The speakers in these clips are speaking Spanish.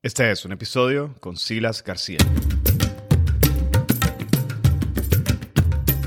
Este es un episodio con Silas García.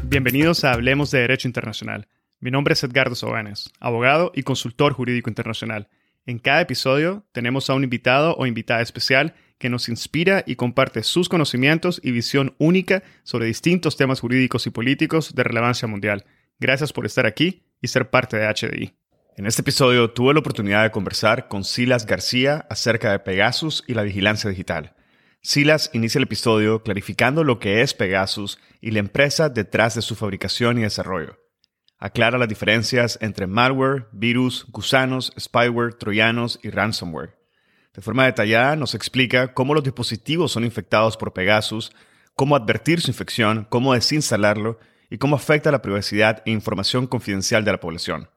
Bienvenidos a Hablemos de Derecho Internacional. Mi nombre es Edgardo Sobanes, abogado y consultor jurídico internacional. En cada episodio tenemos a un invitado o invitada especial que nos inspira y comparte sus conocimientos y visión única sobre distintos temas jurídicos y políticos de relevancia mundial. Gracias por estar aquí y ser parte de HDI. En este episodio tuve la oportunidad de conversar con Silas García acerca de Pegasus y la vigilancia digital. Silas inicia el episodio clarificando lo que es Pegasus y la empresa detrás de su fabricación y desarrollo. Aclara las diferencias entre malware, virus, gusanos, spyware, troyanos y ransomware. De forma detallada nos explica cómo los dispositivos son infectados por Pegasus, cómo advertir su infección, cómo desinstalarlo y cómo afecta la privacidad e información confidencial de la población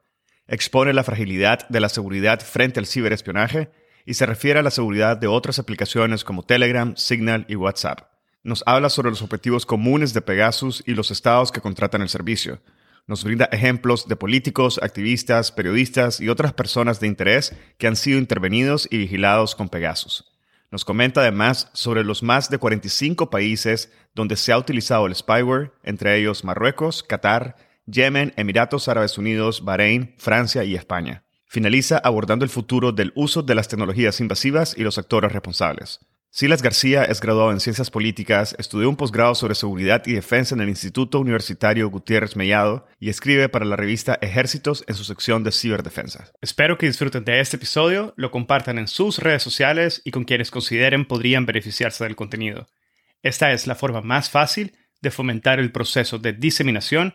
expone la fragilidad de la seguridad frente al ciberespionaje y se refiere a la seguridad de otras aplicaciones como Telegram, Signal y WhatsApp. Nos habla sobre los objetivos comunes de Pegasus y los estados que contratan el servicio. Nos brinda ejemplos de políticos, activistas, periodistas y otras personas de interés que han sido intervenidos y vigilados con Pegasus. Nos comenta además sobre los más de 45 países donde se ha utilizado el spyware, entre ellos Marruecos, Qatar, Yemen, Emiratos Árabes Unidos, Bahrein, Francia y España. Finaliza abordando el futuro del uso de las tecnologías invasivas y los actores responsables. Silas García es graduado en Ciencias Políticas, estudió un posgrado sobre seguridad y defensa en el Instituto Universitario Gutiérrez Mellado y escribe para la revista Ejércitos en su sección de ciberdefensa. Espero que disfruten de este episodio, lo compartan en sus redes sociales y con quienes consideren podrían beneficiarse del contenido. Esta es la forma más fácil de fomentar el proceso de diseminación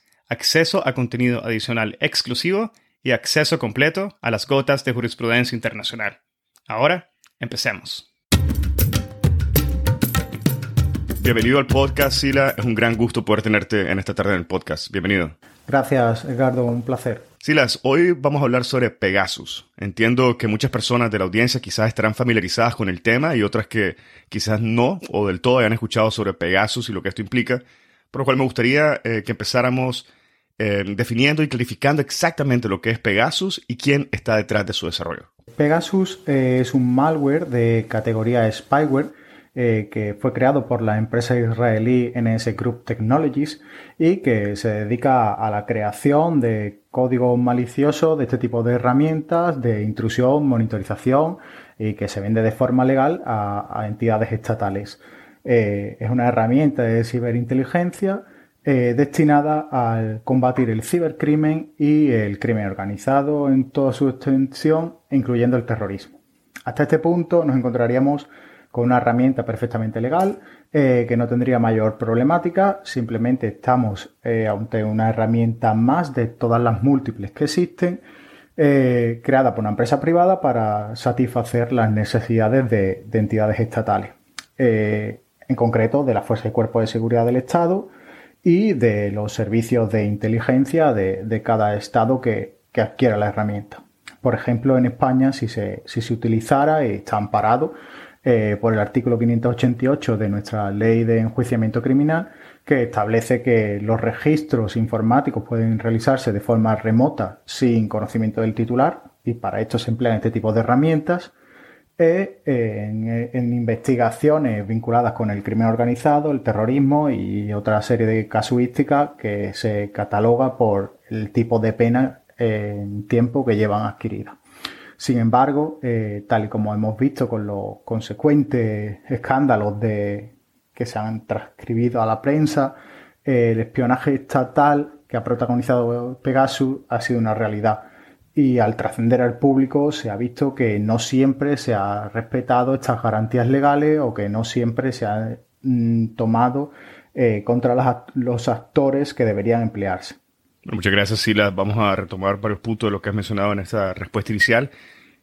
acceso a contenido adicional exclusivo y acceso completo a las gotas de jurisprudencia internacional. Ahora, empecemos. Bienvenido al podcast, Sila. Es un gran gusto poder tenerte en esta tarde en el podcast. Bienvenido. Gracias, Edgardo. Un placer. Silas, hoy vamos a hablar sobre Pegasus. Entiendo que muchas personas de la audiencia quizás estarán familiarizadas con el tema y otras que quizás no o del todo hayan escuchado sobre Pegasus y lo que esto implica, por lo cual me gustaría eh, que empezáramos eh, definiendo y clarificando exactamente lo que es Pegasus y quién está detrás de su desarrollo. Pegasus eh, es un malware de categoría spyware eh, que fue creado por la empresa israelí NS Group Technologies y que se dedica a la creación de código malicioso de este tipo de herramientas de intrusión, monitorización y que se vende de forma legal a entidades estatales. es una herramienta de ciberinteligencia eh, destinada a combatir el cibercrimen y el crimen organizado en toda su extensión, incluyendo el terrorismo. Hasta este punto nos encontraríamos con una herramienta perfectamente legal eh, que no tendría mayor problemática, simplemente estamos eh, ante una herramienta más de todas las múltiples que existen, creada por una empresa privada para satisfacer las necesidades de, de entidades estatales, en concreto de la Fuerza y Cuerpo de Seguridad del Estado, y de los servicios de inteligencia de, cada estado que, adquiera la herramienta. Por ejemplo, en España, si se, si se utilizara, está amparado eh, por el artículo 588 de nuestra ley de enjuiciamiento criminal, que establece que los registros informáticos pueden realizarse de forma remota sin conocimiento del titular y para esto se emplean este tipo de herramientas en, investigaciones vinculadas con el crimen organizado, el terrorismo y otra serie de casuísticas que se cataloga por el tipo de pena en tiempo que llevan adquirida. Sin embargo, eh, tal y como hemos visto con los consecuentes escándalos de, que se han transcribido a la prensa, el espionaje estatal que ha protagonizado Pegasus ha sido una realidad y al trascender al público se ha visto que no siempre se ha respetado estas garantías legales o que no siempre se ha mm, tomado eh, contra los actores que deberían emplearse. muchas gracias, Silas. Vamos a retomar varios puntos de lo que has mencionado en esta respuesta inicial.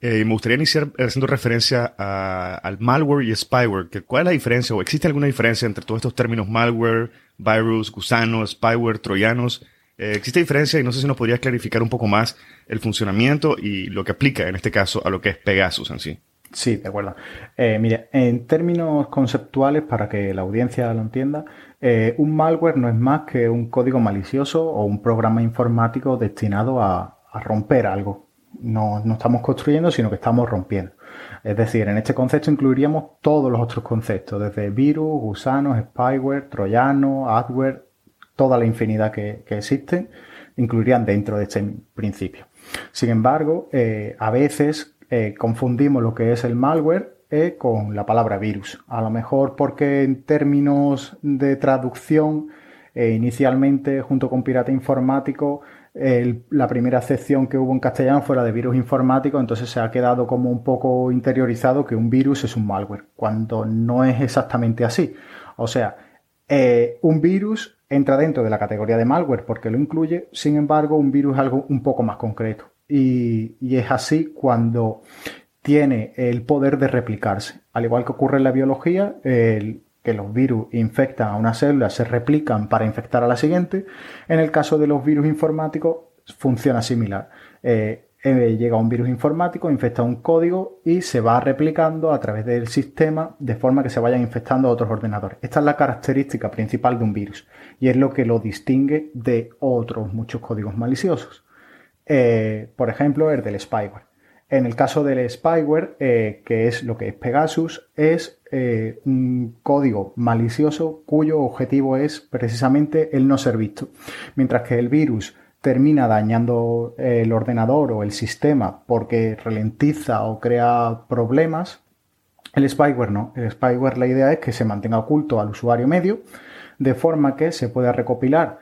Eh, me gustaría iniciar haciendo referencia al malware y spyware. Que, ¿Cuál es la diferencia o existe alguna diferencia entre todos estos términos malware, virus, gusano, spyware, troyanos? Eh, ¿Existe diferencia? Y no sé si nos podrías clarificar un poco más el funcionamiento y lo que aplica en este caso a lo que es Pegasus en sí. Sí, de acuerdo. Eh, mire, en términos conceptuales, para que la audiencia lo entienda, eh, un malware no es más que un código malicioso o un programa informático destinado a, romper algo. No, no estamos construyendo, sino que estamos rompiendo. Es decir, en este concepto incluiríamos todos los otros conceptos, desde virus, gusanos, spyware, troyano, adware, toda la infinidad que, existen, incluirían dentro de este principio. Sin embargo, eh, a veces eh, confundimos lo que es el malware eh, con la palabra virus. A lo mejor porque en términos de traducción, inicialmente junto con pirata informático, la primera acepción que hubo en castellano fue la de virus informático, entonces se ha quedado como un poco interiorizado que un virus es un malware, cuando no es exactamente así. O sea, un virus entra dentro de la categoría de malware porque lo incluye, sin embargo, un virus es algo un poco más concreto y, es así cuando tiene el poder de replicarse. Al igual que ocurre en la biología, que los virus infectan a una célula, se replican para infectar a la siguiente. En el caso de los virus informáticos funciona similar. Eh, eh, llega un virus informático, infecta un código y se va replicando a través del sistema de forma que se vayan infectando a otros ordenadores. Esta es la característica principal de un virus y es lo que lo distingue de otros muchos códigos maliciosos. Eh, por ejemplo, el del spyware. En el caso del spyware, eh, que es lo que es Pegasus, es eh, un código malicioso cuyo objetivo es precisamente el no ser visto. Mientras que el virus termina dañando el ordenador o el sistema porque ralentiza o crea problemas, el spyware no. El spyware la idea es que se mantenga oculto al usuario medio, de forma que se pueda recopilar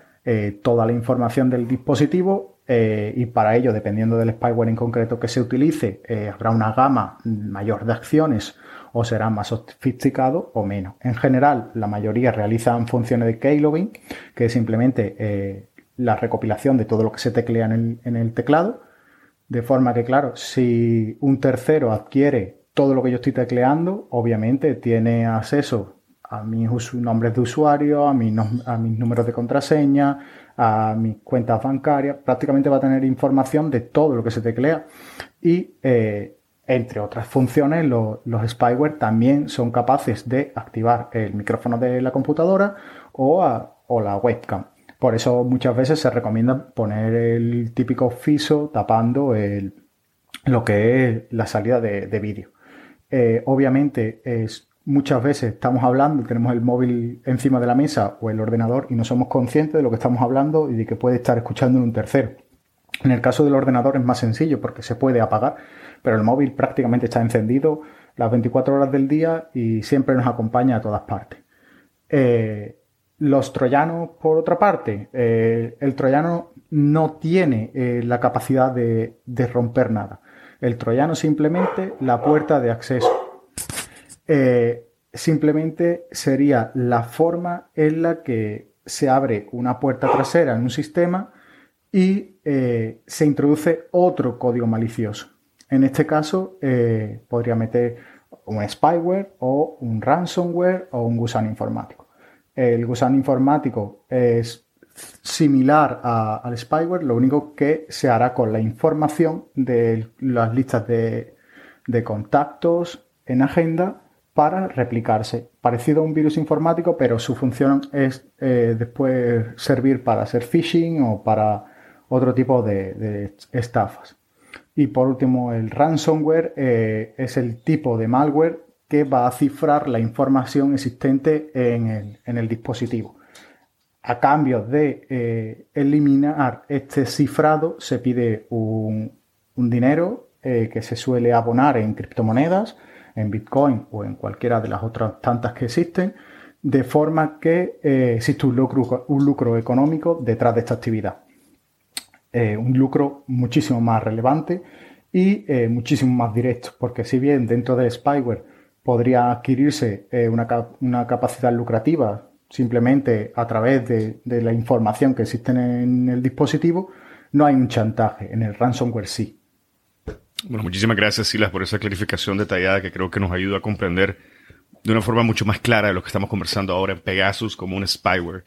toda la información del dispositivo eh, y para ello, dependiendo del spyware en concreto que se utilice, eh, habrá una gama mayor de acciones o será más sofisticado o menos. En general, la mayoría realizan funciones de keylogging, que es simplemente eh, la recopilación de todo lo que se teclea en el, teclado, de forma que, claro, si un tercero adquiere todo lo que yo estoy tecleando, obviamente tiene acceso a mis nombres de usuario, a, mis números de contraseña, a mis cuentas bancarias, prácticamente va a tener información de todo lo que se teclea y eh, entre otras funciones los, spyware también son capaces de activar el micrófono de la computadora o, la webcam. Por eso muchas veces se recomienda poner el típico FISO tapando lo que es la salida de, vídeo. Eh, obviamente muchas veces estamos hablando, tenemos el móvil encima de la mesa o el ordenador y no somos conscientes de lo que estamos hablando y de que puede estar escuchando en un tercero. En el caso del ordenador es más sencillo porque se puede apagar, pero el móvil prácticamente está encendido las 24 horas del día y siempre nos acompaña a todas partes. Eh, los troyanos, por otra parte, eh, el troyano no tiene eh, la capacidad de, romper nada. El troyano simplemente la puerta de acceso eh, simplemente sería la forma en la que se abre una puerta trasera en un sistema y se introduce otro código malicioso. En este caso, podría meter un spyware o un ransomware o un gusano informático. El gusano informático es similar al spyware, lo único que se hará con la información de las listas de contactos en agenda para replicarse. Parecido a un virus informático, pero su función es eh, después servir para hacer phishing o para otro tipo de, estafas. Y por último, el ransomware eh, es el tipo de malware que va a cifrar la información existente en el, dispositivo. A cambio de eh, eliminar este cifrado, se pide un, un dinero que se suele abonar en criptomonedas en Bitcoin o en cualquiera de las otras tantas que existen, de forma que eh, existe un lucro, un lucro económico detrás de esta actividad. Eh, un lucro muchísimo más relevante y eh, muchísimo más directo, porque si bien dentro de spyware podría adquirirse una, capacidad lucrativa simplemente a través de, de, la información que existe en el dispositivo, no hay un chantaje, en el ransomware sí. Bueno, muchísimas gracias, Silas, por esa clarificación detallada que creo que nos ayuda a comprender de una forma mucho más clara de lo que estamos conversando ahora en Pegasus como un spyware.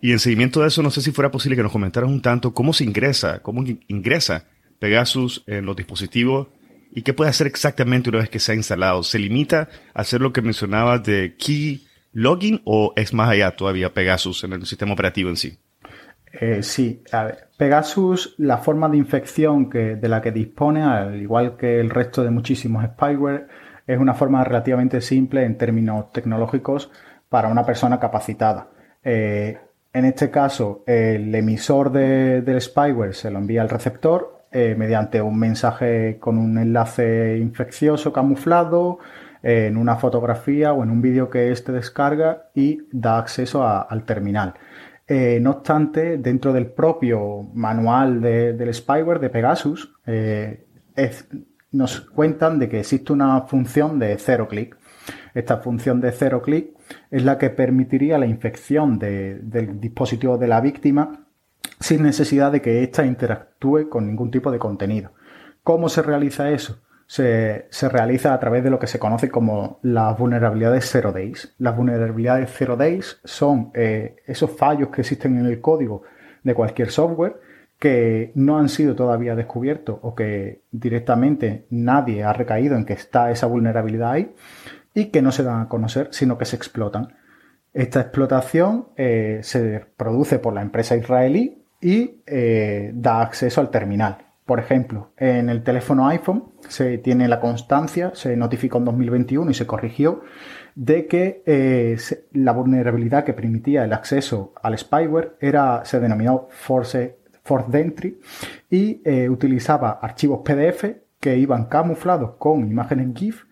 Y en seguimiento de eso, no sé si fuera posible que nos comentaras un tanto cómo se ingresa, cómo ingresa Pegasus en los dispositivos y qué puede hacer exactamente una vez que se ha instalado. ¿Se limita a hacer lo que mencionabas de key login o es más allá todavía Pegasus en el sistema operativo en sí? Eh, sí, a ver, Pegasus, la forma de infección que, de la que dispone, al igual que el resto de muchísimos spyware, es una forma relativamente simple en términos tecnológicos para una persona capacitada. Eh, en este caso, el emisor del spyware se lo envía al receptor eh, mediante un mensaje con un enlace infeccioso camuflado, en una fotografía o en un vídeo que éste descarga y da acceso al terminal. Eh, no obstante, dentro del propio manual del spyware de Pegasus, eh, nos cuentan de que existe una función de cero clic. Esta función de cero clic es la que permitiría la infección del dispositivo de la víctima sin necesidad de que ésta interactúe con ningún tipo de contenido. ¿Cómo se realiza eso? se, realiza a través de lo que se conoce como las vulnerabilidades zero days. Las vulnerabilidades zero days son eh, esos fallos que existen en el código de cualquier software que no han sido todavía descubiertos o que directamente nadie ha recaído en que está esa vulnerabilidad ahí y que no se dan a conocer, sino que se explotan. Esta explotación eh, se produce por la empresa israelí y eh, da acceso al terminal. Por ejemplo, en el teléfono iPhone se tiene la constancia, se notificó en 2021 y se corrigió, de que eh, la vulnerabilidad que permitía el acceso al spyware era, se denominó Force, Force Entry y utilizaba archivos PDF que iban camuflados con imágenes GIF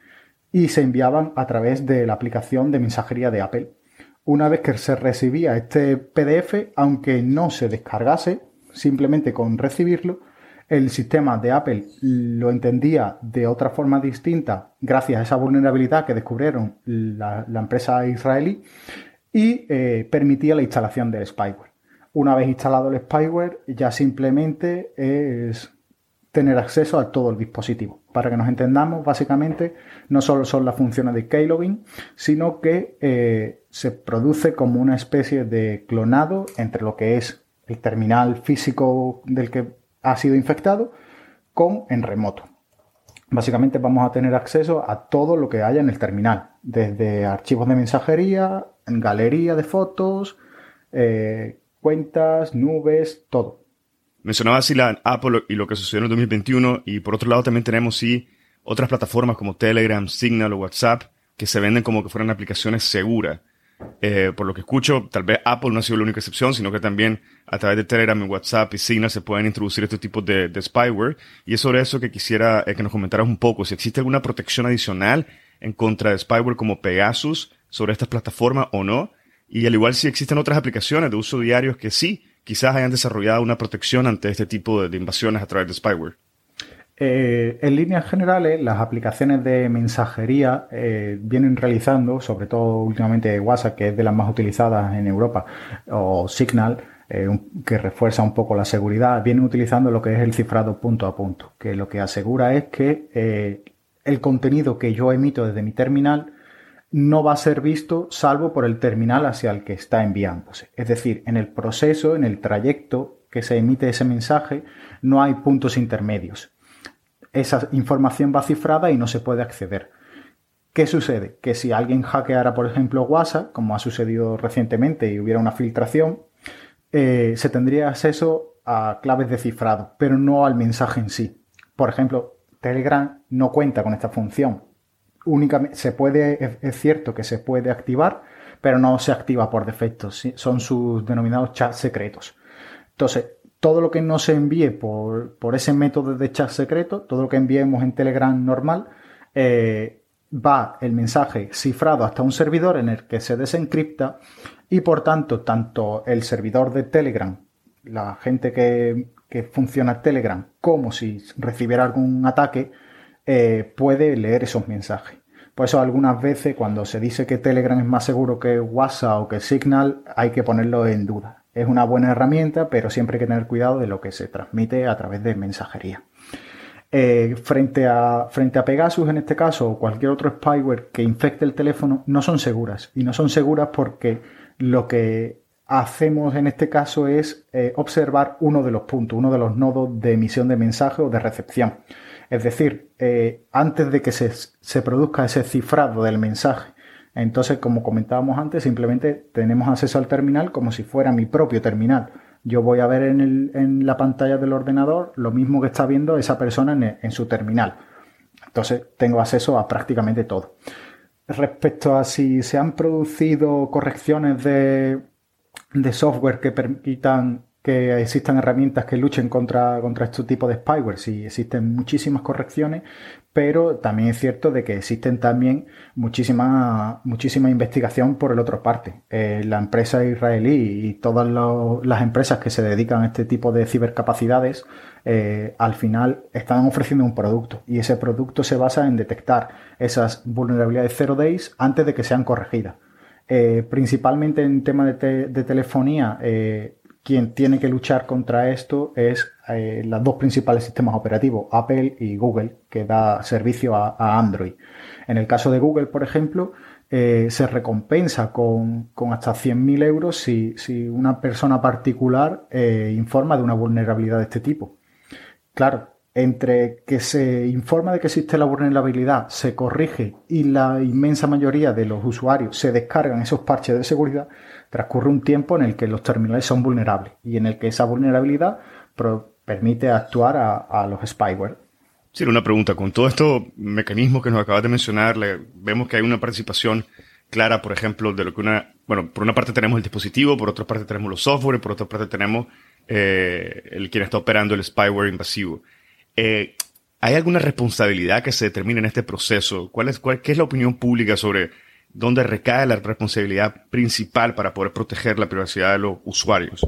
y se enviaban a través de la aplicación de mensajería de Apple. Una vez que se recibía este PDF, aunque no se descargase, simplemente con recibirlo, el sistema de Apple lo entendía de otra forma distinta gracias a esa vulnerabilidad que descubrieron la, empresa israelí y eh, permitía la instalación del spyware. Una vez instalado el spyware, ya simplemente es tener acceso a todo el dispositivo. Para que nos entendamos, básicamente no solo son las funciones de keylogin, sino que eh, se produce como una especie de clonado entre lo que es el terminal físico del que ha sido infectado con en remoto. Básicamente vamos a tener acceso a todo lo que haya en el terminal, desde archivos de mensajería, galería de fotos, eh, cuentas, nubes, todo. Mencionaba así la Apple y lo que sucedió en el 2021 y por otro lado también tenemos sí otras plataformas como Telegram, Signal o WhatsApp que se venden como que fueran aplicaciones seguras. Eh, por lo que escucho, tal vez Apple no ha sido la única excepción, sino que también a través de Telegram, WhatsApp y Signal se pueden introducir este tipo de, spyware. Y es sobre eso que quisiera eh, que nos comentaras un poco. Si existe alguna protección adicional en contra de spyware como Pegasus sobre estas plataformas o no. Y al igual si existen otras aplicaciones de uso diario que sí, quizás hayan desarrollado una protección ante este tipo de invasiones a través de spyware. Eh, en líneas generales, las aplicaciones de mensajería eh, vienen realizando, sobre todo últimamente WhatsApp, que es de las más utilizadas en Europa, o Signal, eh, que refuerza un poco la seguridad, vienen utilizando lo que es el cifrado punto a punto, que lo que asegura es que el contenido que yo emito desde mi terminal no va a ser visto salvo por el terminal hacia el que está enviándose. Es decir, en el proceso, en el trayecto que se emite ese mensaje, no hay puntos intermedios esa información va cifrada y no se puede acceder. ¿Qué sucede? Que si alguien hackeara, por ejemplo, WhatsApp, como ha sucedido recientemente y hubiera una filtración, eh, se tendría acceso a claves de cifrado, pero no al mensaje en sí. Por ejemplo, Telegram no cuenta con esta función. Únicamente, se puede, es, cierto que se puede activar, pero no se activa por defecto. Son sus denominados chats secretos. Entonces, todo lo que no se envíe por, ese método de chat secreto, todo lo que enviemos en Telegram normal, eh, va el mensaje cifrado hasta un servidor en el que se desencripta y por tanto tanto el servidor de Telegram, la gente que, funciona Telegram, como si recibiera algún ataque, eh, puede leer esos mensajes. Por eso algunas veces cuando se dice que Telegram es más seguro que WhatsApp o que Signal, hay que ponerlo en duda es una buena herramienta, pero siempre hay que tener cuidado de lo que se transmite a través de mensajería. Eh, frente, a, frente a Pegasus, en este caso, o cualquier otro spyware que infecte el teléfono, no son seguras. Y no son seguras porque lo que hacemos en este caso es eh, observar uno de los puntos, uno de los nodos de emisión de mensaje o de recepción. Es decir, eh, antes de que se, se, produzca ese cifrado del mensaje. Entonces, como comentábamos antes, simplemente tenemos acceso al terminal como si fuera mi propio terminal yo voy a ver en, la pantalla del ordenador lo mismo que está viendo esa persona en, su terminal. Entonces tengo acceso a prácticamente todo. Respecto a si se han producido correcciones de, de software que permitan que existan herramientas que luchen contra, contra este tipo de spyware. Sí, existen muchísimas correcciones, pero también es cierto de que existen también muchísima, muchísima investigación por el otro parte. Eh, la empresa israelí y todas las empresas que se dedican a este tipo de cibercapacidades eh, al final están ofreciendo un producto y ese producto se basa en detectar esas vulnerabilidades zero days antes de que sean corregidas. Eh, principalmente en tema de, telefonía, quien tiene que luchar contra esto es eh, los dos principales sistemas operativos, Apple y Google, que da servicio a, Android. En el caso de Google, por ejemplo, eh, se recompensa con, hasta 100.000 euros si, una persona particular eh, informa de una vulnerabilidad de este tipo. Claro, entre que se informa de que existe la vulnerabilidad, se corrige y la inmensa mayoría de los usuarios se descargan esos parches de seguridad, transcurre un tiempo en el que los terminales son vulnerables y en el que esa vulnerabilidad permite actuar a, los spyware. Sí, una pregunta. Con todo estos mecanismos que nos acabas de mencionar, vemos que hay una participación clara, por ejemplo, de lo que una... Bueno, por una parte tenemos el dispositivo, por otra parte tenemos los software, por otra parte tenemos eh, el quien está operando el spyware invasivo. Eh, ¿Hay alguna responsabilidad que se determine en este proceso? ¿Cuál es, cuál, ¿Qué es la opinión pública sobre dónde recae la responsabilidad principal para poder proteger la privacidad de los usuarios.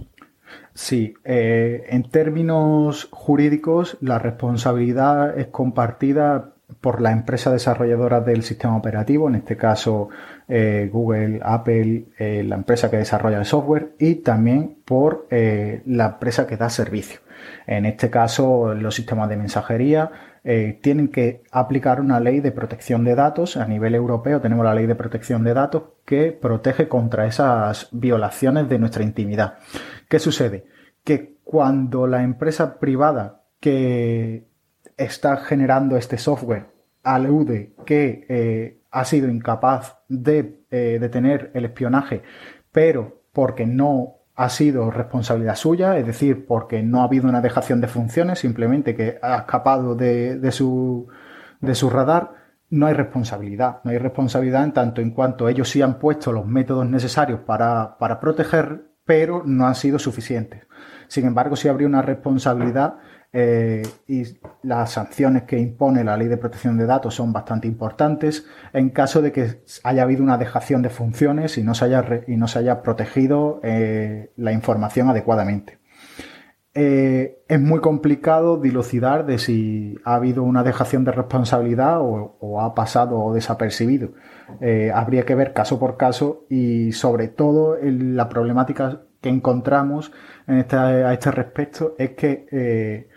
Sí, eh, en términos jurídicos, la responsabilidad es compartida por la empresa desarrolladora del sistema operativo, en este caso eh, Google, Apple, la empresa que desarrolla el software y también por la empresa que da servicio. En este caso, los sistemas de mensajería, eh, tienen que aplicar una ley de protección de datos. A nivel europeo tenemos la ley de protección de datos que protege contra esas violaciones de nuestra intimidad. ¿Qué sucede? Que cuando la empresa privada que está generando este software alude que eh, ha sido incapaz de eh, detener el espionaje, pero porque no ha sido responsabilidad suya, es decir, porque no ha habido una dejación de funciones, simplemente que ha escapado de, su, de su radar, no hay responsabilidad. No hay responsabilidad en tanto en cuanto ellos sí han puesto los métodos necesarios para, para proteger, pero no han sido suficientes. Sin embargo, sí habría una responsabilidad eh, y las sanciones que impone la ley de protección de datos son bastante importantes en caso de que haya habido una dejación de funciones y no se haya, y no se haya protegido eh, la información adecuadamente. Eh, es muy complicado dilucidar de si ha habido una dejación de responsabilidad o, ha pasado desapercibido. habría que ver caso por caso y sobre todo la problemática que encontramos en a este respecto es que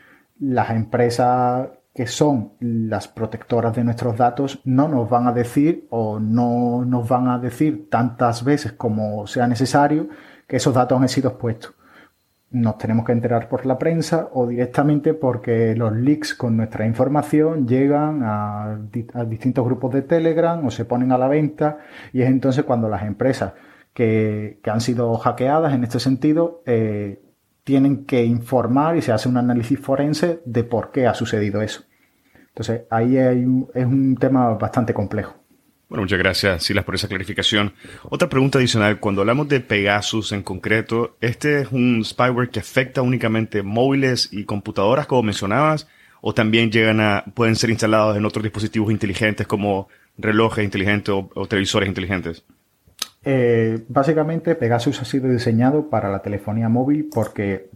las empresas que son las protectoras de nuestros datos no nos van a decir o no nos van a decir tantas veces como sea necesario que esos datos han sido expuestos. Nos tenemos que enterar por la prensa o directamente porque los leaks con nuestra información llegan a, distintos grupos de Telegram o se ponen a la venta y es entonces cuando las empresas que, han sido hackeadas en este sentido eh, tienen que informar y se hace un análisis forense de por qué ha sucedido eso. Entonces, ahí es un tema bastante complejo. Bueno, muchas gracias, Silas, por esa clarificación. Otra pregunta adicional, cuando hablamos de Pegasus en concreto, ¿este es un spyware que afecta únicamente móviles y computadoras, como mencionabas, o también llegan a, pueden ser instalados en otros dispositivos inteligentes como relojes inteligentes o televisores inteligentes? Eh, básicamente Pegasus ha sido diseñado para la telefonía móvil porque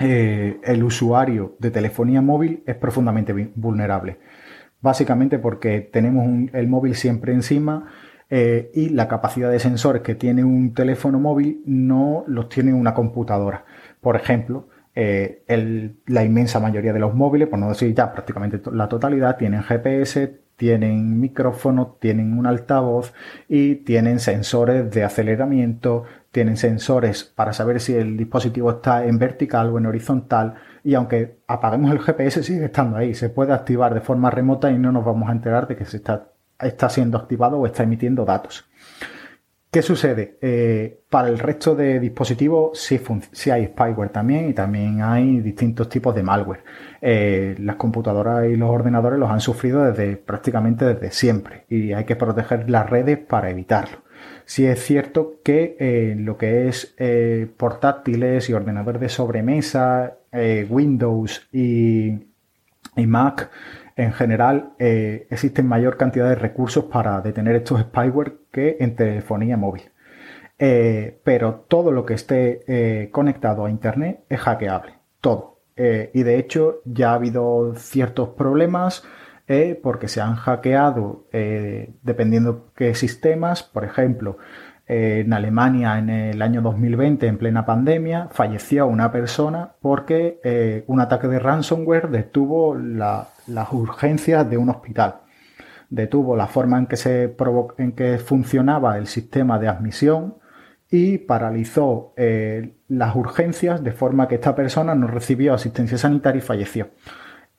eh, el usuario de telefonía móvil es profundamente vulnerable. Básicamente porque tenemos el móvil siempre encima eh, y la capacidad de sensores que tiene un teléfono móvil no los tiene una computadora. Por ejemplo, la inmensa mayoría de los móviles, por no decir ya prácticamente la totalidad, tienen GPS, tienen micrófono, tienen un altavoz y tienen sensores de aceleramiento, tienen sensores para saber si el dispositivo está en vertical o en horizontal y aunque apaguemos el GPS sigue estando ahí, se puede activar de forma remota y no nos vamos a enterar de que se está, está siendo activado o está emitiendo datos. ¿Qué sucede? Eh, para el resto de dispositivos sí, hay spyware también y también hay distintos tipos de malware. Eh, las computadoras y los ordenadores los han sufrido desde prácticamente desde siempre y hay que proteger las redes para evitarlo. Sí es cierto que eh, lo que es portátiles y ordenadores de sobremesa, Windows y Mac, en general eh, existen mayor cantidad de recursos para detener estos spyware que en telefonía móvil. Eh, pero todo lo que esté eh, conectado a Internet es hackeable, todo. y de hecho ya ha habido ciertos problemas porque se han hackeado dependiendo qué sistemas, por ejemplo, en Alemania en el año 2020, en plena pandemia, falleció una persona porque un ataque de ransomware detuvo la, las urgencias de un hospital. Detuvo la forma en que, se en que funcionaba el sistema de admisión y paralizó eh, las urgencias de forma que esta persona no recibió asistencia sanitaria y falleció.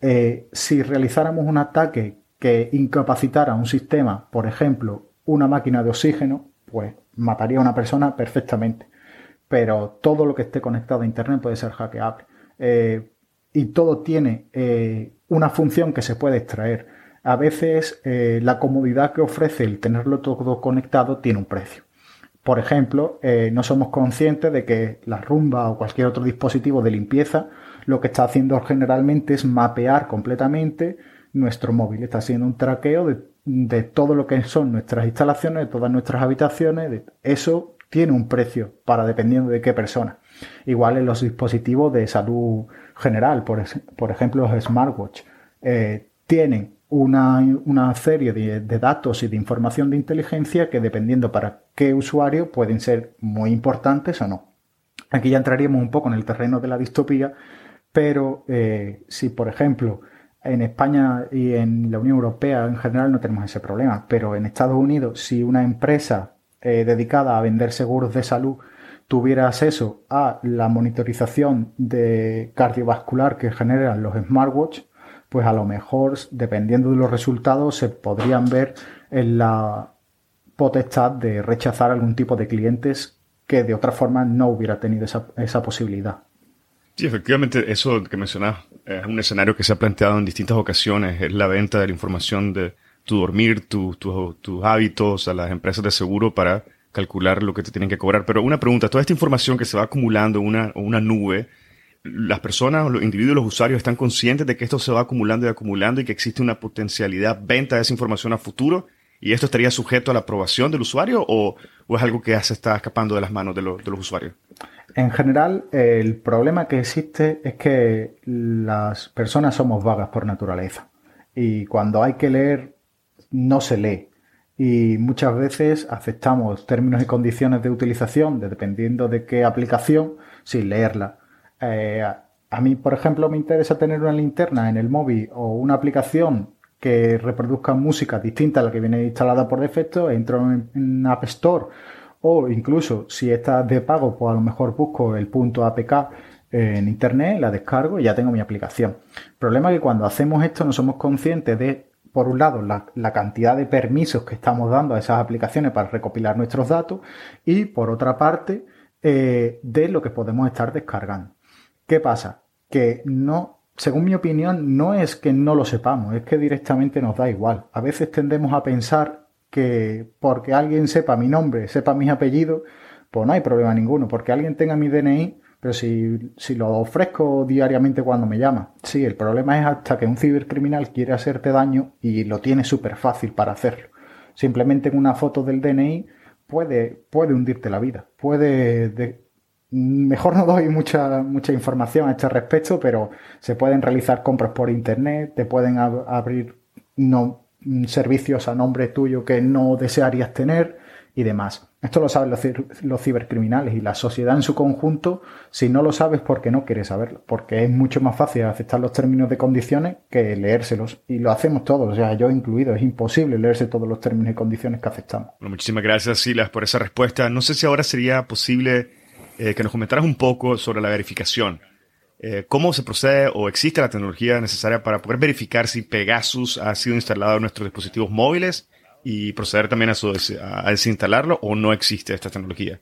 Eh, si realizáramos un ataque que incapacitara un sistema, por ejemplo, una máquina de oxígeno, pues mataría a una persona perfectamente. Pero todo lo que esté conectado a Internet puede ser hackeable. Eh, y todo tiene una función que se puede extraer. A veces eh, la comodidad que ofrece el tenerlo todo conectado tiene un precio. Por ejemplo, eh, no somos conscientes de que la rumba o cualquier otro dispositivo de limpieza lo que está haciendo generalmente es mapear completamente nuestro móvil. Está haciendo un traqueo de, todo lo que son nuestras instalaciones, de todas nuestras habitaciones. eso tiene un precio para dependiendo de qué persona. Igual en los dispositivos de salud general, por, por ejemplo los smartwatch, eh, tienen una, serie de, datos y de información de inteligencia que dependiendo para qué usuario pueden ser muy importantes o no. Aquí ya entraríamos un poco en el terreno de la distopía, pero eh, si por ejemplo en España y en la Unión Europea en general no tenemos ese problema, pero en Estados Unidos si una empresa eh, dedicada a vender seguros de salud tuviera acceso a la monitorización de cardiovascular que generan los smartwatch, pues a lo mejor, dependiendo de los resultados, se podrían ver en la potestad de rechazar algún tipo de clientes que de otra forma no hubiera tenido esa, posibilidad. Sí, efectivamente, eso que mencionas es un escenario que se ha planteado en distintas ocasiones, es la venta de la información de tu dormir, tus hábitos a las empresas de seguro para calcular lo que te tienen que cobrar. Pero una pregunta, toda esta información que se va acumulando en una, una nube, las personas, los individuos, los usuarios están conscientes de que esto se va acumulando y acumulando y que existe una potencialidad venta de esa información a futuro y esto estaría sujeto a la aprobación del usuario o, es algo que ya se está escapando de las manos de los usuarios? En general, el problema que existe es que las personas somos vagas por naturaleza y cuando hay que leer no se lee y muchas veces aceptamos términos y condiciones de utilización dependiendo de qué aplicación sin leerla. Eh, a mí, por ejemplo, me interesa tener una linterna en el móvil o una aplicación que reproduzca música distinta a la que viene instalada por defecto, entro en, App Store o incluso si está de pago, pues a lo mejor busco el punto APK en internet, la descargo y ya tengo mi aplicación. Problema que cuando hacemos esto no somos conscientes de por un lado, la, cantidad de permisos que estamos dando a esas aplicaciones para recopilar nuestros datos y, por otra parte, eh, de lo que podemos estar descargando. ¿Qué pasa? Que no, según mi opinión, no es que no lo sepamos, es que directamente nos da igual. A veces tendemos a pensar que porque alguien sepa mi nombre, sepa mis apellidos, pues no hay problema ninguno. Porque alguien tenga mi DNI, pero si, si, lo ofrezco diariamente cuando me llama. Sí, el problema es hasta que un cibercriminal quiere hacerte daño y lo tiene súper fácil para hacerlo. Simplemente en una foto del DNI puede, puede hundirte la vida. Puede... Mejor no doy mucha, mucha información a este respecto, pero se pueden realizar compras por internet, te pueden abrir no, servicios a nombre tuyo que no desearías tener y demás. Esto lo saben los, cibercriminales y la sociedad en su conjunto. Si no lo sabes, porque no quieres saberlo. Porque es mucho más fácil aceptar los términos de condiciones que leérselos. Y lo hacemos todos, o sea, yo incluido. Es imposible leerse todos los términos y condiciones que aceptamos. Bueno, muchísimas gracias, Silas, por esa respuesta. No sé si ahora sería posible eh, que nos comentaras un poco sobre la verificación. Eh, ¿Cómo se procede o existe la tecnología necesaria para poder verificar si Pegasus ha sido instalado en nuestros dispositivos móviles y proceder también a, a desinstalarlo o no existe esta tecnología?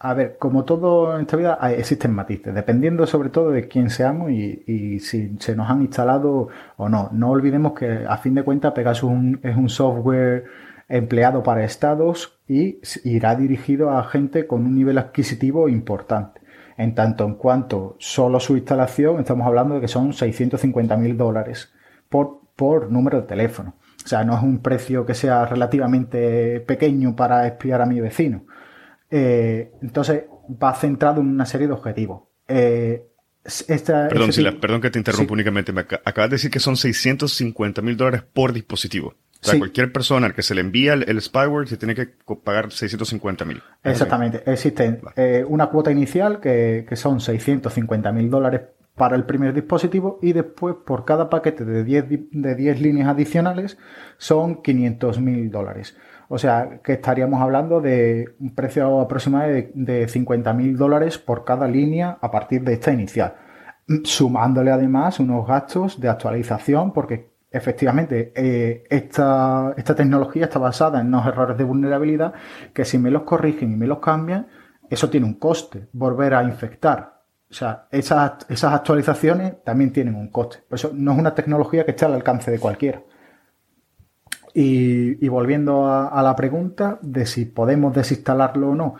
A ver, como todo en esta vida, existen matices, dependiendo sobre todo de quién seamos y, si se nos han instalado o no. No olvidemos que a fin de cuentas Pegasus es un software empleado para estados y irá dirigido a gente con un nivel adquisitivo importante. En tanto en cuanto solo su instalación, estamos hablando de que son 650 mil dólares por, por número de teléfono. O sea, no es un precio que sea relativamente pequeño para espiar a mi vecino. Eh, entonces, va centrado en una serie de objetivos. Eh, perdón, perdón que te interrumpa únicamente. Me acabas de decir que son 650 mil dólares por dispositivo. O sea, cualquier persona al que se le envía el, spyware se tiene que pagar 650 mil. Exactamente. Existe eh, una cuota inicial que, que son 650 mil dólares para el primer dispositivo y después por cada paquete de 10, de 10 líneas adicionales son 500 mil dólares. O sea que estaríamos hablando de un precio aproximado de, de 50 mil dólares por cada línea a partir de esta inicial. Sumándole además unos gastos de actualización porque efectivamente eh, esta, esta tecnología está basada en unos errores de vulnerabilidad que si me los corrigen y me los cambian, eso tiene un coste. Volver a infectar o sea, esas, esas actualizaciones también tienen un coste. Por eso no es una tecnología que esté al alcance de cualquiera. Y, volviendo a, la pregunta de si podemos desinstalarlo o no,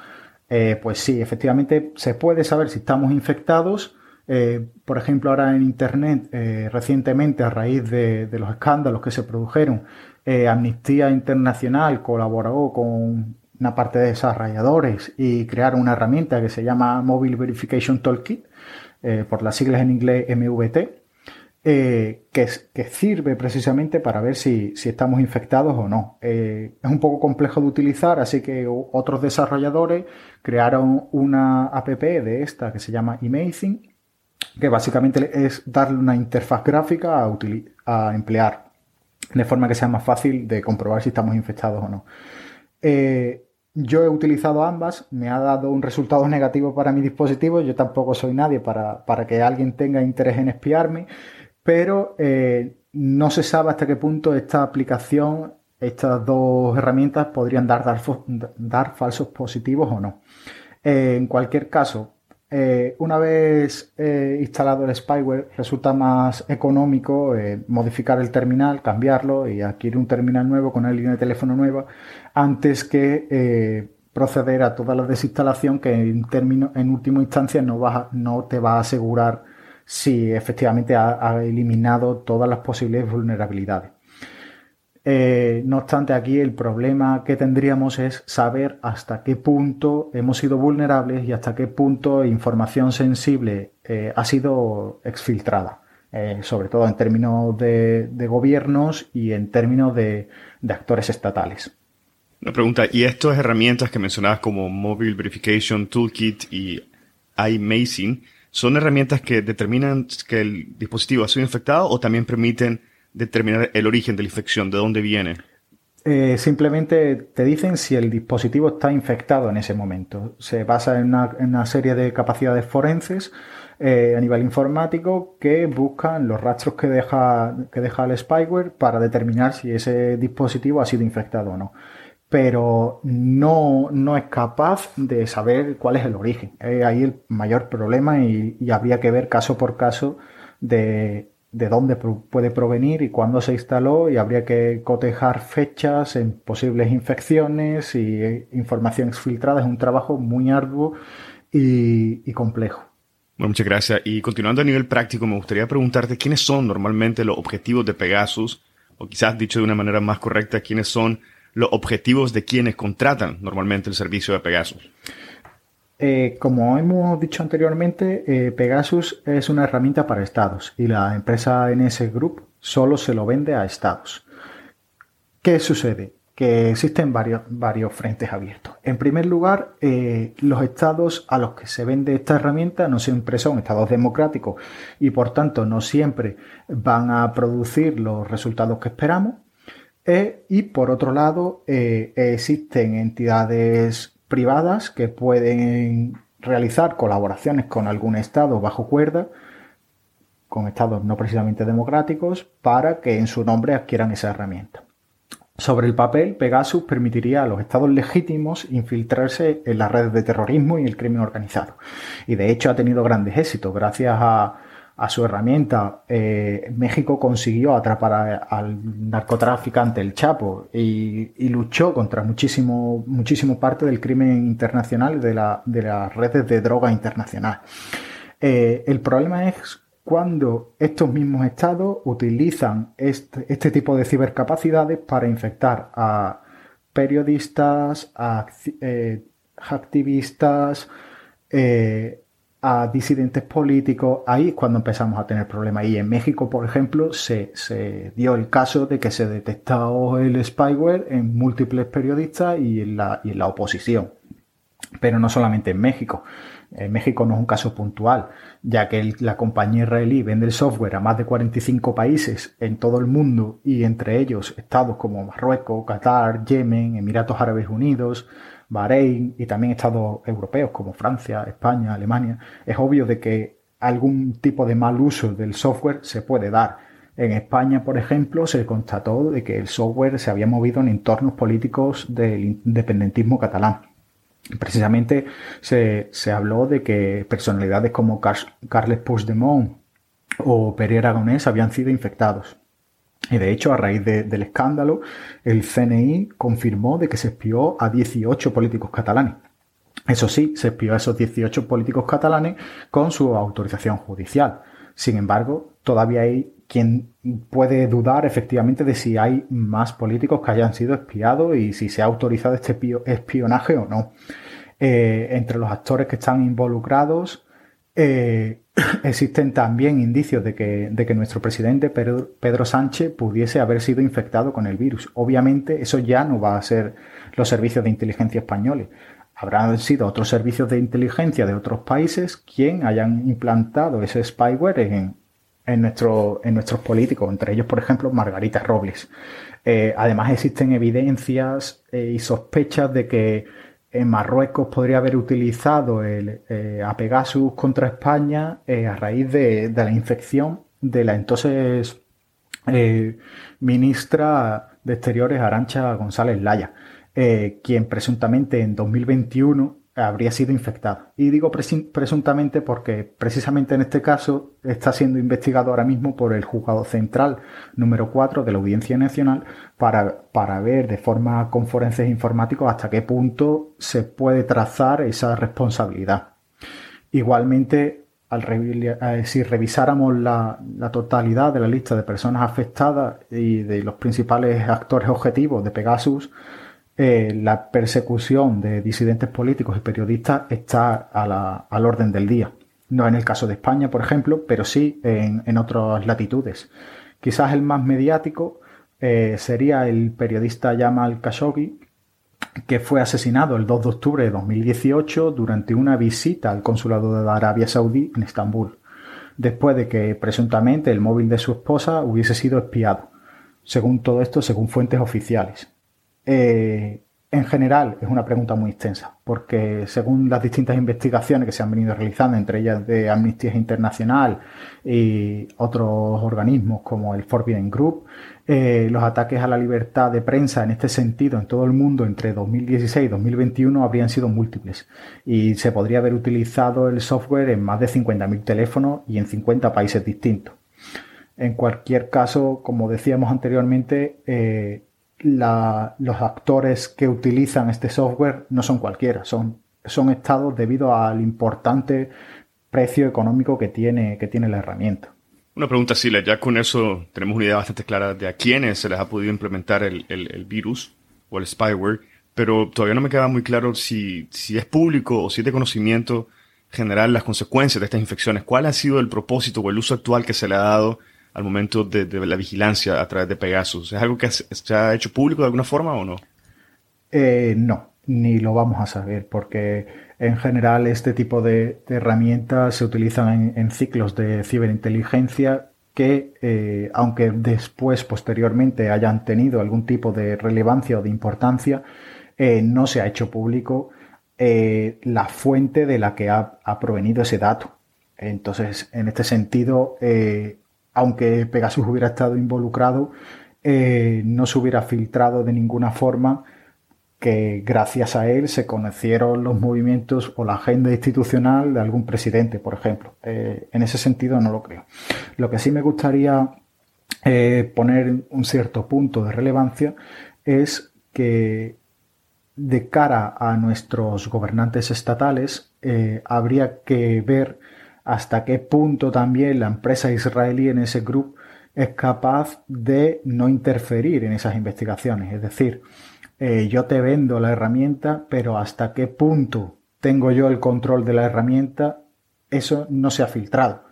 eh, pues sí, efectivamente se puede saber si estamos infectados. Eh, por ejemplo, ahora en Internet, eh, recientemente, a raíz de, los escándalos que se produjeron, Amnistía Internacional colaboró con una parte de desarrolladores y crear una herramienta que se llama Mobile Verification Toolkit, eh, por las siglas en inglés MVT, eh, que, sirve precisamente para ver si, estamos infectados o no. Eh, es un poco complejo de utilizar, así que otros desarrolladores crearon una app de esta que se llama Amazing, que básicamente es darle una interfaz gráfica a, a emplear, de forma que sea más fácil de comprobar si estamos infectados o no. Yo he utilizado ambas, me ha dado un resultado negativo para mi dispositivo, yo tampoco soy nadie para, que alguien tenga interés en espiarme, pero eh, no se sabe hasta qué punto esta aplicación, estas dos herramientas podrían dar, dar, falsos positivos o no. Eh, en cualquier caso, eh, una vez eh, instalado el spyware, resulta más económico eh, modificar el terminal, cambiarlo y adquirir un terminal nuevo con una línea de teléfono nueva antes que proceder a toda la desinstalación que en, término, en última instancia no, te va a asegurar si efectivamente ha eliminado todas las posibles vulnerabilidades. Eh, no obstante, aquí el problema que tendríamos es saber hasta qué punto hemos sido vulnerables y hasta qué punto información sensible eh, ha sido exfiltrada, eh, sobre todo en términos de, gobiernos y en términos de, actores estatales. Una pregunta, ¿y estas herramientas que mencionabas como Mobile Verification Toolkit y iMazing son herramientas que determinan que el dispositivo ha sido infectado o también permiten determinar el origen de la infección, de dónde viene? Eh, simplemente te dicen si el dispositivo está infectado en ese momento. Se basa en una, serie de capacidades forenses eh, a nivel informático que buscan los rastros que deja, que deja el spyware para determinar si ese dispositivo ha sido infectado o no. Pero no, no es capaz de saber cuál es el origen. Es ahí el mayor problema y habría que ver caso por caso de de dónde puede provenir y cuándo se instaló y habría que cotejar fechas en posibles infecciones y eh, información exfiltrada. Es un trabajo muy arduo y, complejo. Bueno, muchas gracias. Y continuando a nivel práctico, me gustaría preguntarte quiénes son normalmente los objetivos de Pegasus, o quizás dicho de una manera más correcta, quiénes son los objetivos de quienes contratan normalmente el servicio de Pegasus. Eh, como hemos dicho anteriormente, eh, Pegasus es una herramienta para estados y la empresa NS Group solo se lo vende a estados. ¿Qué sucede? que existen varios, varios frentes abiertos. En primer lugar, eh, los estados a los que se vende esta herramienta no siempre son estados democráticos y por tanto no siempre van a producir los resultados que esperamos. Y por otro lado, existen entidades privadas que pueden realizar colaboraciones con algún estado bajo cuerda, con estados no precisamente democráticos, para que en su nombre adquieran esa herramienta. Sobre el papel, Pegasus permitiría a los estados legítimos infiltrarse en las redes de terrorismo y el crimen organizado. Y de hecho ha tenido grandes éxitos. Gracias a, su herramienta, eh, México consiguió atrapar al narcotraficante El Chapo y, luchó contra muchísimo, muchísimo parte del crimen internacional de, de las redes de droga internacional. Eh, el problema es cuando estos mismos estados utilizan este, este, tipo de cibercapacidades para infectar a periodistas, a eh, activistas, a disidentes políticos, ahí es cuando empezamos a tener problemas. Y en México, por ejemplo, se, dio el caso de que se detectó el spyware en múltiples periodistas y en la, y en la oposición. Pero no solamente en México. En México no es un caso puntual, ya que la compañía israelí vende el software a más de 45 países en todo el mundo y entre ellos estados como Marruecos, Qatar, Yemen, Emiratos Árabes Unidos, Bahrein y también estados europeos como Francia, España, Alemania. Es obvio de que algún tipo de mal uso del software se puede dar. En España, por ejemplo, se constató de que el software se había movido en entornos políticos del independentismo catalán. Precisamente se, habló de que personalidades como Carles Puigdemont o Pere Aragonés habían sido infectados. Y de hecho, a raíz del escándalo, el CNI confirmó de que se espió a 18 políticos catalanes. Eso sí, se espió a esos 18 políticos catalanes con su autorización judicial. Sin embargo, todavía hay quien puede dudar efectivamente de si hay más políticos que hayan sido espiados y si se ha autorizado este espionaje o no. Eh, entre los actores que están involucrados eh, existen también indicios de que, de que nuestro presidente Pedro, Sánchez pudiese haber sido infectado con el virus. Obviamente eso ya no va a ser los servicios de inteligencia españoles. Habrán sido otros servicios de inteligencia de otros países quien hayan implantado ese spyware en, en, nuestro, en nuestros políticos, entre ellos, por ejemplo, Margarita Robles. Eh, además, existen evidencias eh, y sospechas de que en Marruecos podría haber utilizado el, eh, a Pegasus contra España a raíz de, la infección de la entonces ministra de Exteriores Arancha González Laya, quien presuntamente en 2021 habría sido infectado. Y digo presuntamente porque precisamente en este caso está siendo investigado ahora mismo por el juzgado central número 4 de la Audiencia Nacional para, para ver de forma con forenses informáticos hasta qué punto se puede trazar esa responsabilidad. Igualmente, al eh, si revisáramos la, la, totalidad de la lista de personas afectadas y de los principales actores objetivos de Pegasus, eh, la persecución de disidentes políticos y periodistas está al orden del día. No en el caso de España, por ejemplo, pero sí en, otras latitudes. Quizás el más mediático eh, sería el periodista Jamal Khashoggi, que fue asesinado el 2 de octubre de 2018 durante una visita al consulado de Arabia Saudí en Estambul, después de que presuntamente el móvil de su esposa hubiese sido espiado. Según todo esto, según fuentes oficiales. Eh, en general es una pregunta muy extensa, porque según las distintas investigaciones que se han venido realizando, entre ellas de Amnistía Internacional y otros organismos como el Forbidden Group, eh, los ataques a la libertad de prensa en este sentido en todo el mundo entre 2016 y 2021 habrían sido múltiples y se podría haber utilizado el software en más de 50.000 teléfonos y en 50 países distintos. En cualquier caso, como decíamos anteriormente, eh, los actores que utilizan este software no son cualquiera, son, son estados debido al importante precio económico que tiene, que tiene la herramienta. Una pregunta, Sila, ya con eso tenemos una idea bastante clara de a quiénes se les ha podido implementar el, virus o el spyware, pero todavía no me queda muy claro si, si es público o si es de conocimiento general las consecuencias de estas infecciones. ¿Cuál ha sido el propósito o el uso actual que se le ha dado al momento de, la vigilancia a través de Pegasus. ¿Es algo que se ha hecho público de alguna forma o no? Eh, no, ni lo vamos a saber porque en general este tipo de, herramientas se utilizan en, ciclos de ciberinteligencia que, eh, aunque después, posteriormente, hayan tenido algún tipo de relevancia o de importancia, eh, no se ha hecho público la fuente de la que ha, ha, provenido ese dato. Entonces, en este sentido, aunque Pegasus hubiera estado involucrado, no se hubiera filtrado de ninguna forma que gracias a él se conocieron los movimientos o la agenda institucional de algún presidente, por ejemplo. Eh, en ese sentido no lo creo. Lo que sí me gustaría eh, poner un cierto punto de relevancia es que de cara a nuestros gobernantes estatales eh, habría que ver hasta qué punto también la empresa israelí en ese grupo es capaz de no interferir en esas investigaciones. Es decir, eh, yo te vendo la herramienta, pero hasta qué punto tengo yo el control de la herramienta, eso no se ha filtrado.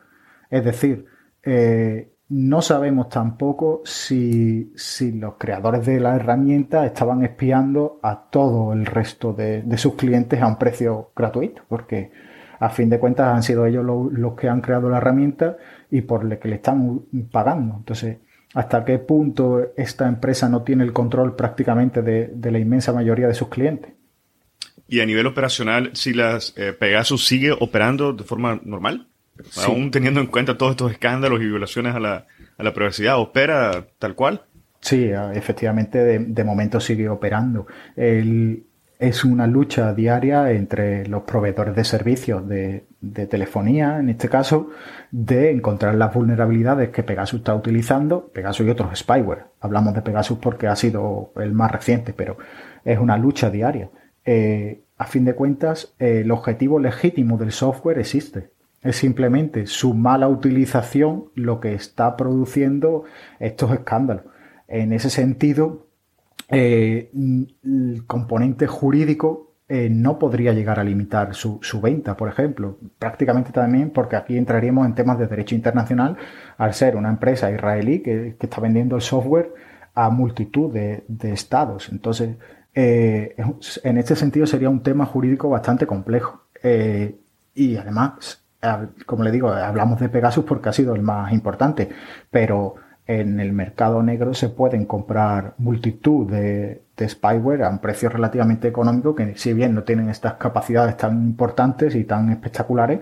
Es decir, eh, no sabemos tampoco si, los creadores de la herramienta estaban espiando a todo el resto de, sus clientes a un precio gratuito, porque a fin de cuentas han sido ellos los, los que han creado la herramienta y por lo que le están pagando. Entonces, hasta qué punto esta empresa no tiene el control prácticamente de, la inmensa mayoría de sus clientes. Y a nivel operacional, si las eh, Pegasus sigue operando de forma normal, aún teniendo en cuenta todos estos escándalos y violaciones a la, privacidad, ¿opera tal cual? Sí, efectivamente, de, de momento sigue operando. El, es una lucha diaria entre los proveedores de servicios de, telefonía, en este caso, de encontrar las vulnerabilidades que Pegasus está utilizando, Pegasus y otros spyware. Hablamos de Pegasus porque ha sido el más reciente, pero es una lucha diaria. Eh, a fin de cuentas, el objetivo legítimo del software existe. Es simplemente su mala utilización lo que está produciendo estos escándalos. En ese sentido, eh, el componente jurídico eh, no podría llegar a limitar su, venta, por ejemplo. Prácticamente también porque aquí entraríamos en temas de derecho internacional al ser una empresa israelí que, está vendiendo el software a multitud de, estados. Entonces, eh, en este sentido sería un tema jurídico bastante complejo. y además, como le digo, hablamos de Pegasus porque ha sido el más importante, pero en el mercado negro se pueden comprar multitud de, spyware a un precio relativamente económico que si bien no tienen estas capacidades tan importantes y tan espectaculares,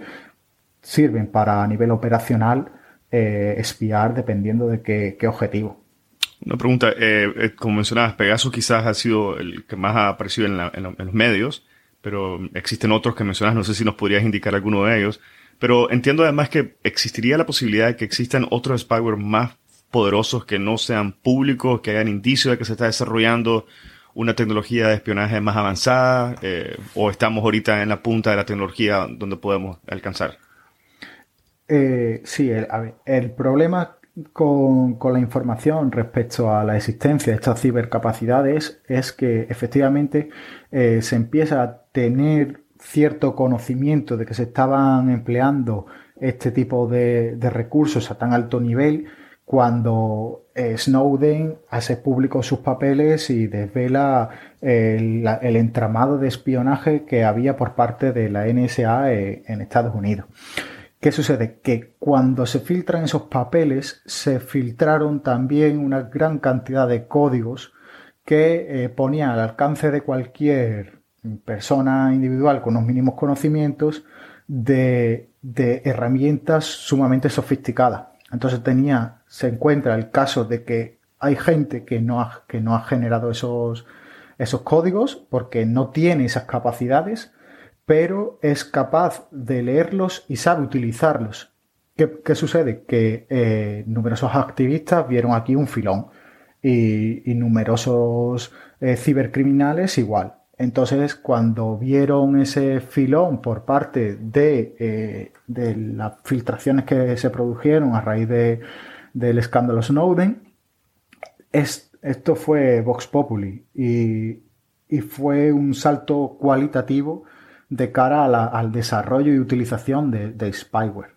sirven para a nivel operacional eh, espiar dependiendo de qué, objetivo. Una pregunta, eh, eh, como mencionabas, Pegasus quizás ha sido el que más ha aparecido en, en, los medios, pero existen otros que mencionas, no sé si nos podrías indicar alguno de ellos, pero entiendo además que existiría la posibilidad de que existan otros spyware más poderosos que no sean públicos, que hayan indicios de que se está desarrollando una tecnología de espionaje más avanzada eh, o estamos ahorita en la punta de la tecnología donde podemos alcanzar? Eh, sí, el, problema con, la información respecto a la existencia de estas cibercapacidades es que efectivamente eh, se empieza a tener cierto conocimiento de que se estaban empleando este tipo de recursos a tan alto nivel cuando eh, Snowden hace público sus papeles y desvela el, entramado de espionaje que había por parte de la NSA eh, en Estados Unidos. ¿Qué sucede? Que cuando se filtran esos papeles, se filtraron también una gran cantidad de códigos que eh, ponían al alcance de cualquier persona individual con unos mínimos conocimientos de herramientas sumamente sofisticadas. Entonces tenía se encuentra el caso de que hay gente que no ha, que no ha generado esos, esos códigos porque no tiene esas capacidades, pero es capaz de leerlos y sabe utilizarlos. ¿Qué, sucede? Que eh, numerosos activistas vieron aquí un filón y, numerosos eh, cibercriminales igual. Entonces, cuando vieron ese filón por parte de, eh, de las filtraciones que se produjeron a raíz de, del escándalo Snowden. esto fue Vox Populi y, fue un salto cualitativo de cara al desarrollo y utilización de, spyware.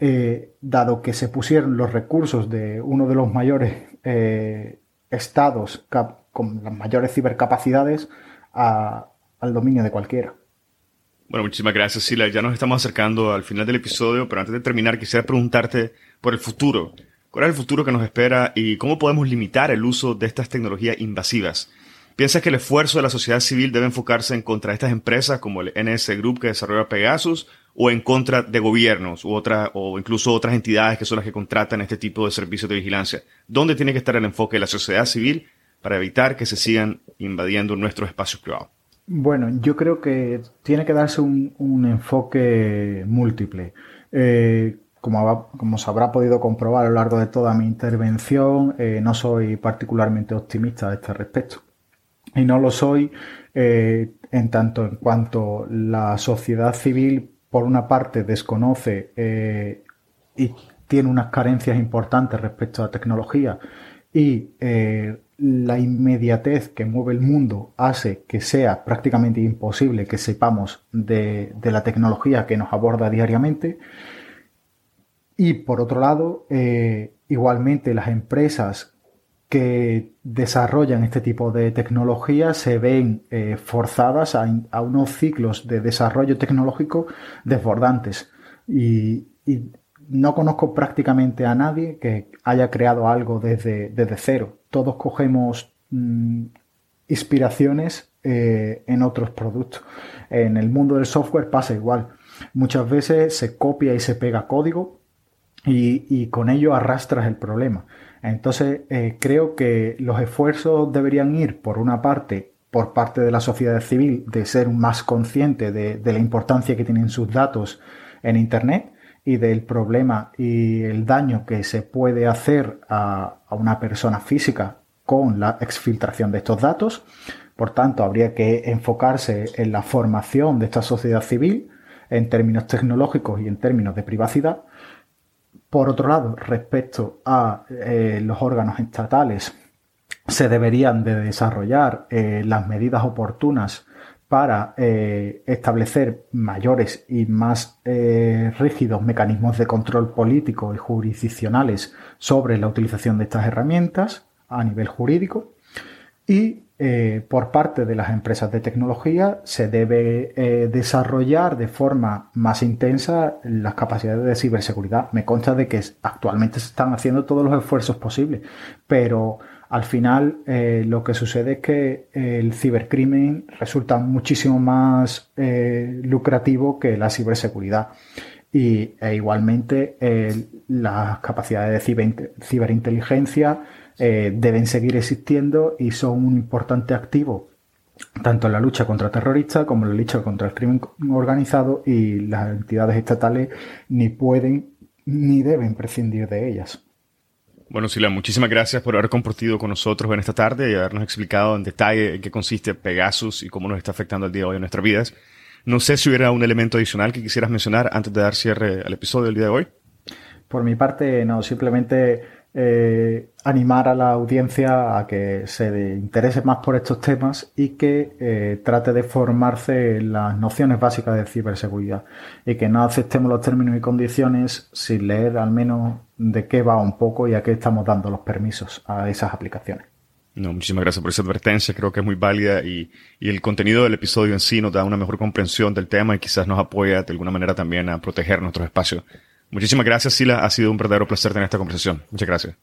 eh, dado que se pusieron los recursos de uno de los mayores eh, estados con las mayores cibercapacidades al dominio de cualquiera. Bueno, muchísimas gracias, Sila. Ya nos estamos acercando al final del episodio, pero antes de terminar quisiera preguntarte por el futuro. ¿Cuál es el futuro que nos espera y cómo podemos limitar el uso de estas tecnologías invasivas? ¿Piensas que el esfuerzo de la sociedad civil debe enfocarse en contra de estas empresas como el NS Group que desarrolla Pegasus o en contra de gobiernos u otra, o incluso otras entidades que son las que contratan este tipo de servicios de vigilancia? ¿Dónde tiene que estar el enfoque de la sociedad civil para evitar que se sigan invadiendo nuestros espacios privados? Bueno, yo creo que tiene que darse un, enfoque múltiple. Eh, como, como, se habrá podido comprobar a lo largo de toda mi intervención, eh, no soy particularmente optimista a este respecto. Y no lo soy eh, en tanto en cuanto la sociedad civil, por una parte, desconoce y tiene unas carencias importantes respecto a la tecnología y la inmediatez que mueve el mundo hace que sea prácticamente imposible que sepamos de, la tecnología que nos aborda diariamente. Y por otro lado, eh, igualmente las empresas que desarrollan este tipo de tecnología se ven eh, forzadas a, unos ciclos de desarrollo tecnológico desbordantes. Y, no conozco prácticamente a nadie que haya creado algo desde, cero todos cogemos mm, inspiraciones eh, en otros productos. En el mundo del software pasa igual. Muchas veces se copia y se pega código y, con ello arrastras el problema. Entonces eh, creo que los esfuerzos deberían ir, por una parte, por parte de la sociedad civil, de ser más consciente de la importancia que tienen sus datos en Internet y del problema y el daño que se puede hacer a, una persona física con la exfiltración de estos datos. Por tanto, habría que enfocarse en la formación de esta sociedad civil en términos tecnológicos y en términos de privacidad. Por otro lado, respecto a eh, los órganos estatales, se deberían de desarrollar eh, las medidas oportunas para eh, establecer mayores y más rígidos mecanismos de control político y jurisdiccionales sobre la utilización de estas herramientas a nivel jurídico. Y eh, por parte de las empresas de tecnología se debe desarrollar de forma más intensa las capacidades de ciberseguridad. Me consta de que actualmente se están haciendo todos los esfuerzos posibles, pero al final eh, lo que sucede es que el cibercrimen resulta muchísimo más eh, lucrativo que la ciberseguridad. Y e igualmente las capacidades de ciberinteligencia eh, deben seguir existiendo y son un importante activo tanto en la lucha contra terroristas como en la lucha contra el crimen organizado y las entidades estatales ni pueden ni deben prescindir de ellas. Bueno, Sila, muchísimas gracias por haber compartido con nosotros en esta tarde y habernos explicado en detalle en qué consiste Pegasus y cómo nos está afectando el día de hoy en nuestras vidas. No sé si hubiera un elemento adicional que quisieras mencionar antes de dar cierre al episodio del día de hoy. Por mi parte, no, simplemente eh, animar a la audiencia a que se interese más por estos temas y que eh, trate de formarse en las nociones básicas de ciberseguridad y que no aceptemos los términos y condiciones sin leer al menos de qué va un poco y a qué estamos dando los permisos a esas aplicaciones. No, muchísimas gracias por esa advertencia, creo que es muy válida y, y, el contenido del episodio en sí nos da una mejor comprensión del tema y quizás nos apoya de alguna manera también a proteger nuestros espacios. Muchísimas gracias, Sila. Ha sido un verdadero placer tener esta conversación. Muchas gracias.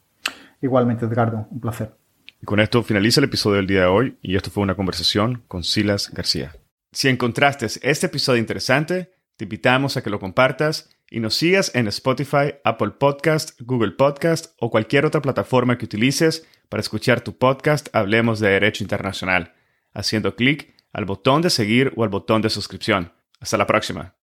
Igualmente, Edgardo. Un placer. Y con esto finaliza el episodio del día de hoy y esto fue una conversación con Silas García. Si encontraste este episodio interesante, te invitamos a que lo compartas y nos sigas en Spotify, Apple Podcast, Google Podcast o cualquier otra plataforma que utilices para escuchar tu podcast Hablemos de Derecho Internacional, haciendo clic al botón de seguir o al botón de suscripción. Hasta la próxima.